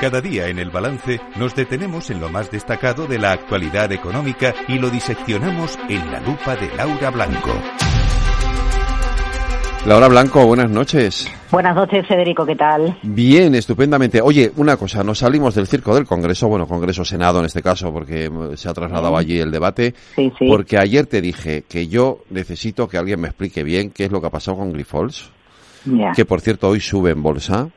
Cada día en el balance nos detenemos en lo más destacado de la actualidad económica y lo diseccionamos en la lupa de Laura Blanco. Laura Blanco, buenas noches. Buenas noches, Federico, ¿qué tal? Bien, estupendamente. Oye, una cosa, nos salimos del circo del Congreso, bueno, Congreso Senado en este caso, porque se ha trasladado allí el debate, sí, sí. porque ayer te dije que yo necesito que alguien me explique bien qué es lo que ha pasado con Grifols, que por cierto hoy sube en bolsa.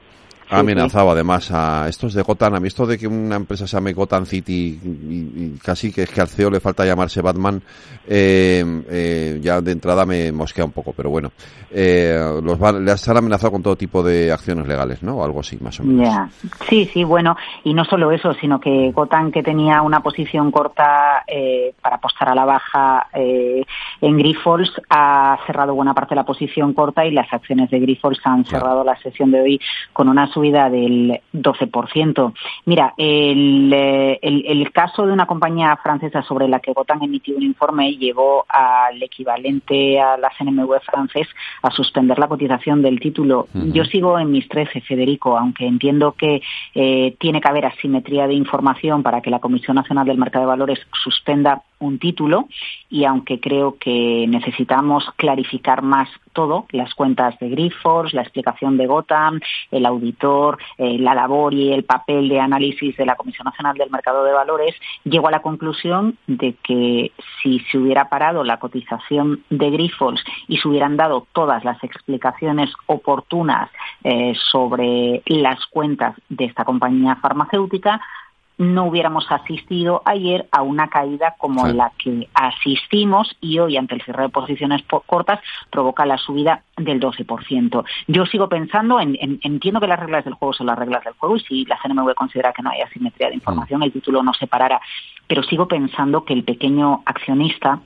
Amenazado además a estos de Gotham, a mí esto de que una empresa se llame Gotham City y, y casi que es que al CEO le falta llamarse Batman, eh, eh, ya de entrada me mosquea un poco, pero bueno, eh, los van, les han amenazado con todo tipo de acciones legales, ¿no? O algo así, más o menos. Sí, sí, bueno, y no solo eso, sino que Gotan, que tenía una posición corta eh, para apostar a la baja eh, en Grifols, ha cerrado buena parte de la posición corta y las acciones de Grifols han Claro. cerrado la sesión de hoy con una subida del 12%. Mira, el, eh, el, el caso de una compañía francesa sobre la que Gotan emitió un informe llevó al equivalente a la CNMV francés a suspender la cotización del título. Yo sigo en mis 13, Federico, aunque entiendo que eh, tiene que haber asimetría de información para que la Comisión Nacional del Mercado de Valores suspenda un título y aunque creo que necesitamos clarificar más todo, las cuentas de Grifols, la explicación de Gotham, el auditor, eh, la labor y el papel de análisis de la Comisión Nacional del Mercado de Valores, llego a la conclusión de que si se hubiera parado la cotización de Grifols y se hubieran dado todas las explicaciones oportunas eh, sobre las cuentas de esta compañía farmacéutica, no hubiéramos asistido ayer a una caída como Claro. la que asistimos y hoy ante el cierre de posiciones po- cortas provoca la subida del 12%. Yo sigo pensando, en, en- entiendo que las reglas del juego son las reglas del juego y si la CNMV considera que no hay asimetría de información, el título no se parará, pero sigo pensando que el pequeño accionista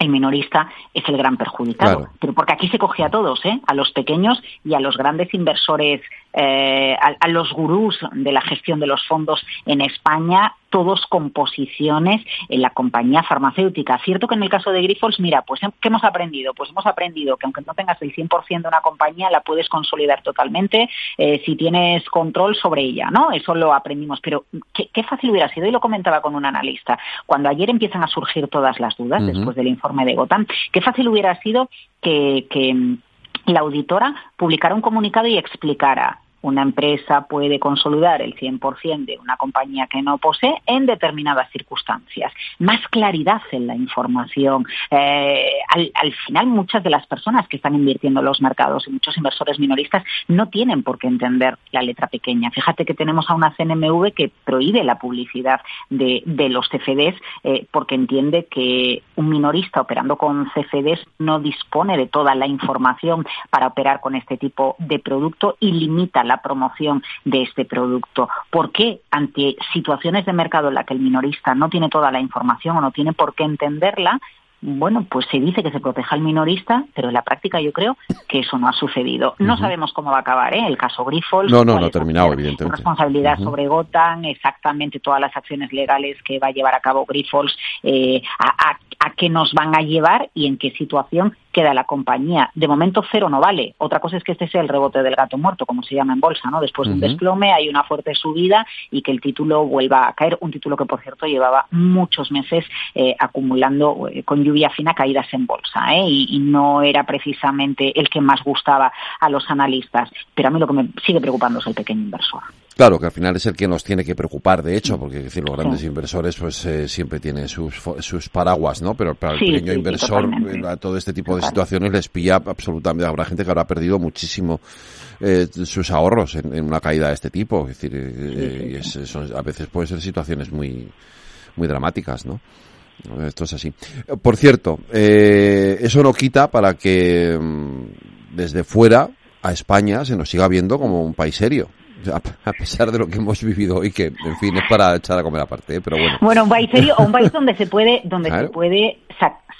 el minorista es el gran perjudicado. Claro. Pero porque aquí se coge a todos, ¿eh? a los pequeños y a los grandes inversores, eh, a, a los gurús de la gestión de los fondos en España, todos con posiciones en la compañía farmacéutica. Cierto que en el caso de Grifols, mira, pues ¿qué hemos aprendido? Pues hemos aprendido que aunque no tengas el 100% de una compañía, la puedes consolidar totalmente eh, si tienes control sobre ella, ¿no? Eso lo aprendimos. Pero qué, qué fácil hubiera sido, y lo comentaba con un analista, cuando ayer empiezan a surgir todas las dudas, después del informe de Gotham, qué fácil hubiera sido que, que mm, la auditora publicara un comunicado y explicara una empresa puede consolidar el 100% de una compañía que no posee en determinadas circunstancias. Más claridad en la información. Eh, al, al, final, muchas de las personas que están invirtiendo en los mercados y muchos inversores minoristas no tienen por qué entender la letra pequeña. Fíjate que tenemos a una CNMV que prohíbe la publicidad de, de los CFDs eh, porque entiende que un minorista operando con CFDs no dispone de toda la información para operar con este tipo de producto y limita la promoción de este producto. ¿Por qué ante situaciones de mercado en la que el minorista no tiene toda la información o no tiene por qué entenderla, bueno, pues se dice que se proteja al minorista, pero en la práctica yo creo que eso no ha sucedido. No sabemos cómo va a acabar ¿eh? el caso Grifols. No, no, no ha terminado, evidentemente. responsabilidad Ujú. sobre Gotham, exactamente todas las acciones legales que va a llevar a cabo Grifols, eh, a, a- a qué nos van a llevar y en qué situación queda la compañía. De momento cero no vale. Otra cosa es que este sea el rebote del gato muerto, como se llama en bolsa, ¿no? Después de un desplome hay una fuerte subida y que el título vuelva a caer. Un título que, por cierto, llevaba muchos meses eh, acumulando eh, con lluvia fina caídas en bolsa, ¿eh? Y, y no era precisamente el que más gustaba a los analistas. Pero a mí lo que me sigue preocupando es el pequeño inversor. Claro, que al final es el que nos tiene que preocupar, de hecho, porque es decir, los grandes Sí. inversores pues eh, siempre tienen sus, sus paraguas, ¿no? Pero para el Sí, pequeño sí, inversor, eh, a todo este tipo de Total. situaciones les pilla absolutamente. Habrá gente que habrá perdido muchísimo eh, sus ahorros en, en una caída de este tipo. Es decir, eh, eh, y es- son- a veces pueden ser situaciones muy, muy dramáticas, ¿no? Esto es así. Por cierto, eh, eso no quita para que mm, desde fuera a España se nos siga viendo como un país serio. A, pesar de lo que hemos vivido hoy, que en fin es para echar a comer aparte, ¿eh? pero bueno. Bueno, un país serio, un país donde se puede, donde se puede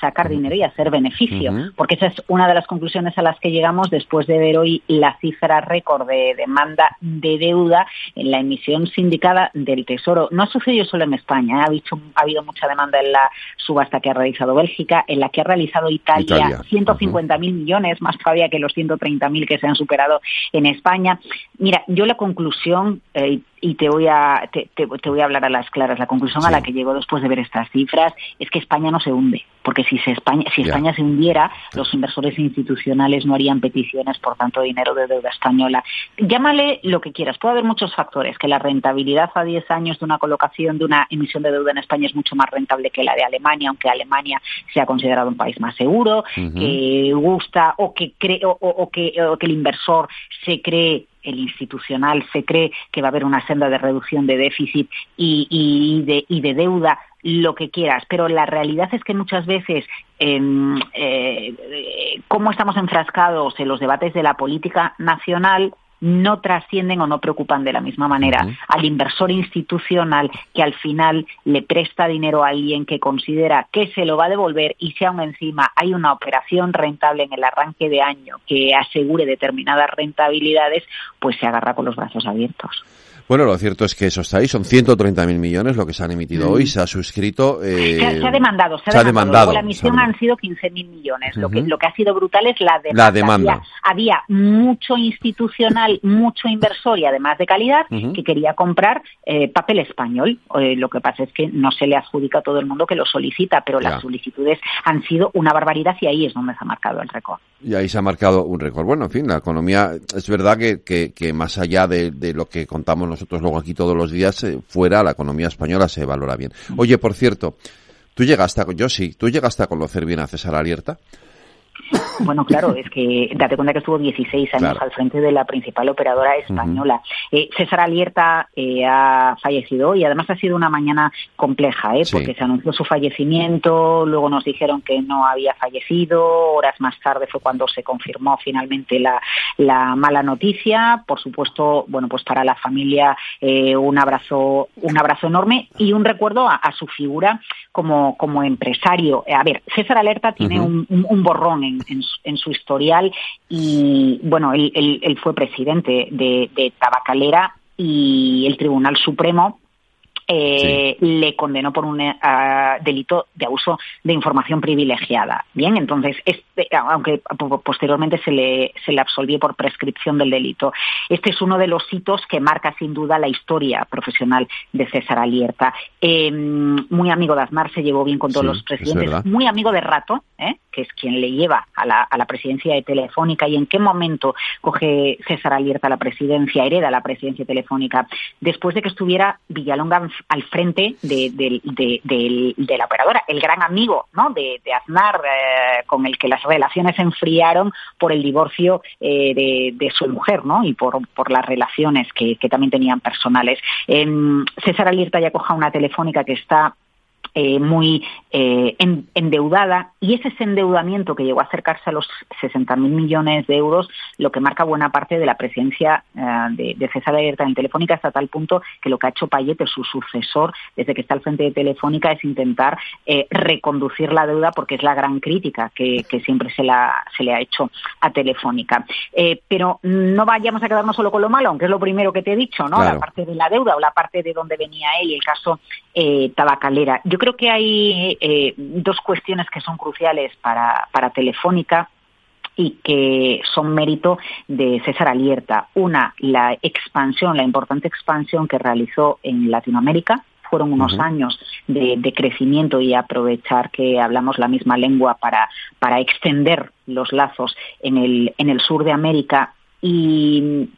sacar dinero y hacer beneficio, porque esa es una de las conclusiones a las que llegamos después de ver hoy la cifra récord de demanda de deuda en la emisión sindicada del Tesoro. No ha sucedido solo en España, ¿eh? ha, habido mucha demanda en la subasta que ha realizado Bélgica, en la que ha realizado Italia, 150.000 millones, más todavía que los 130.000 que se han superado en España. Mira, yo la conclusión, eh, y te voy a te, voy a hablar a las claras. La conclusión a la que llego después de ver estas cifras es que España no se hunde, porque si se España si España se hundiera, los inversores institucionales no harían peticiones por tanto dinero de deuda española. Llámale lo que quieras. Puede haber muchos factores, que la rentabilidad a 10 años de una colocación de una emisión de deuda en España es mucho más rentable que la de Alemania, aunque Alemania sea considerado un país más seguro, que gusta o que cree o que, o que el inversor se cree el institucional se cree que va a haber una senda de reducción de déficit y, de, deuda, lo que quieras, pero la realidad es que muchas veces, em, eh, como estamos enfrascados en los debates de la política nacional, no trascienden o no preocupan de la misma manera al inversor institucional que al final le presta dinero a alguien que considera que se lo va a devolver y si aún encima hay una operación rentable en el arranque de año que asegure determinadas rentabilidades, pues se agarra con los brazos abiertos. Bueno, lo cierto es que eso está ahí, son 130.000 millones lo que se han emitido hoy, se ha suscrito. Eh, se, ha, demandado, se ha, demandado. La emisión han sido 15.000 millones. lo, que, lo que ha sido brutal es la demanda. La demanda. Había, mucho institucional, mucho inversor y además de calidad que quería comprar eh, papel español. Eh, lo que pasa es que no se le adjudica a todo el mundo que lo solicita, pero las solicitudes han sido una barbaridad y ahí es donde se ha marcado el récord. Y ahí se ha marcado un récord. Bueno, en fin, la economía, es verdad que, que, que más allá de, de lo que contamos nosotros luego aquí todos los días, eh, fuera la economía española se valora bien. Oye, por cierto, tú llegaste a, yo sí, tú llegaste a conocer bien a César Alierta. Bueno, claro, es que date cuenta que estuvo 16 años al frente de la principal operadora española. Eh, César Alierta eh, ha fallecido y además ha sido una mañana compleja, ¿eh? porque se anunció su fallecimiento, luego nos dijeron que no había fallecido, horas más tarde fue cuando se confirmó finalmente la, la mala noticia. Por supuesto, bueno, pues para la familia eh, un abrazo, un abrazo enorme y un recuerdo a, su figura como, como empresario. A ver, César Alerta tiene un, un, borrón en, en, su historial y, bueno, él, él, fue presidente de, de Tabacalera y el Tribunal Supremo eh, le condenó por un eh, delito de abuso de información privilegiada. Bien, entonces, este, aunque posteriormente se le, se le absolvió por prescripción del delito. Este es uno de los hitos que marca sin duda la historia profesional de César Alierta. Em, muy amigo de Aznar, se llevó bien con todos los presidentes, muy amigo de Rato, ¿eh? que es quien le lleva a la, presidencia de Telefónica y en qué momento coge César Alierta la presidencia, hereda la presidencia telefónica, después de que estuviera Villalonga al frente de, la operadora, el gran amigo ¿no? de, Aznar, eh, con el que las relaciones se enfriaron por el divorcio eh, de, su mujer ¿no? y por, por las relaciones que, también tenían personales. César Alierta ya coja una telefónica que está eh, muy eh, endeudada y ese endeudamiento que llegó a acercarse a los 60.000 millones de euros lo que marca buena parte de la presencia eh, de, de, César Abierta en Telefónica hasta tal punto que lo que ha hecho Payete, su sucesor, desde que está al frente de Telefónica es intentar reconducir la deuda porque es la gran crítica que, siempre se, la, se le ha hecho a Telefónica. pero no vayamos a quedarnos solo con lo malo, aunque es lo primero que te he dicho, ¿no? La parte de la deuda o la parte de donde venía él y el caso tabacalera. Yo creo que hay eh, dos cuestiones que son cruciales para, Telefónica y que son mérito de César Alierta. Una, la expansión, la importante expansión que realizó en Latinoamérica. Fueron unos años de, crecimiento y aprovechar que hablamos la misma lengua para, para extender los lazos en el, en el sur de América. Y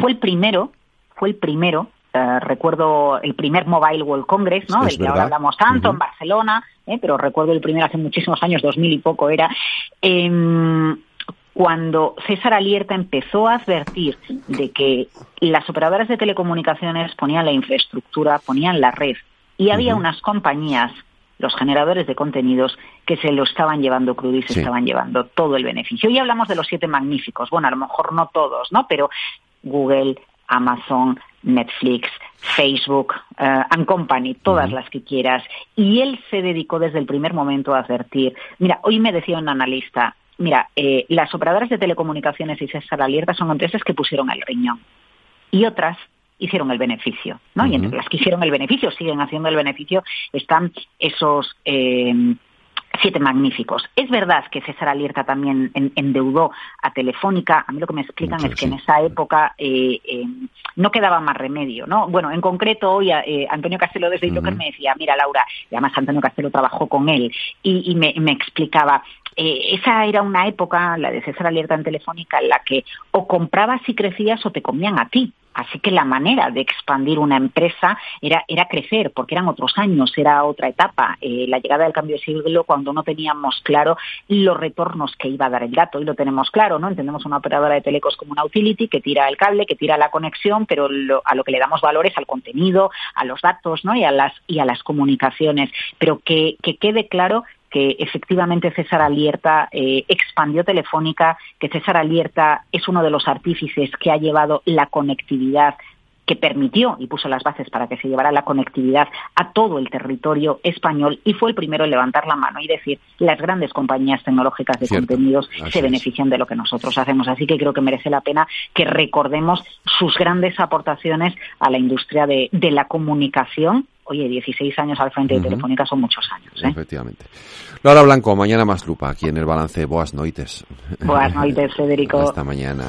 fue el primero, fue el primero eh, recuerdo el primer Mobile World Congress, ¿no? del que ahora hablamos tanto, en Barcelona, ¿eh? pero recuerdo el primero hace muchísimos años, 2000 y poco era. Em, cuando César Alierta empezó a advertir de que las operadoras de telecomunicaciones ponían la infraestructura, ponían la red, y había unas compañías, los generadores de contenidos, que se lo estaban llevando crudo y se estaban llevando todo el beneficio. Hoy hablamos de los siete magníficos, bueno, a lo mejor no todos, ¿no? Pero Google, Amazon, Netflix, Facebook, uh, and Company, todas las que quieras. Y él se dedicó desde el primer momento a advertir. Mira, hoy me decía un analista, mira, eh, las operadoras de telecomunicaciones y César Alerta son empresas que pusieron el riñón. Y otras hicieron el beneficio, ¿no? Y entre las que hicieron el beneficio, siguen haciendo el beneficio, están esos eh, siete magníficos. Es verdad que César Alierta también endeudó a Telefónica. A mí lo que me explican es que en esa época eh, eh, no quedaba más remedio, ¿no? Bueno, en concreto hoy eh, Antonio Castelo desde uh me decía, mira Laura, y además Antonio Castelo trabajó con él y, me, me, explicaba, esa era una época, la de César Alierta en Telefónica, en la que o comprabas y crecías o te comían a ti. Así que la manera de expandir una empresa era, era crecer, porque eran otros años, era otra etapa. Eh, la llegada del cambio de siglo cuando no teníamos claro los retornos que iba a dar el dato. Y lo tenemos claro, ¿no? Entendemos una operadora de telecos como una utility que tira el cable, que tira la conexión, pero a lo que le damos valor es al contenido, a los datos, ¿no? Y a las, y a las comunicaciones. Pero que, que quede claro que efectivamente César Alierta eh, expandió Telefónica, que César Alierta es uno de los artífices que ha llevado la conectividad que permitió y puso las bases para que se llevara la conectividad a todo el territorio español y fue el primero en levantar la mano y decir las grandes compañías tecnológicas de contenidos se benefician de lo que nosotros hacemos. Así que creo que merece la pena que recordemos sus grandes aportaciones a la industria de, de la comunicación oye, 16 años al frente de Telefónica son muchos años. ¿eh? Efectivamente. Laura Blanco, mañana más lupa aquí en el balance. Boas noites. Boas noites, Federico. Hasta mañana.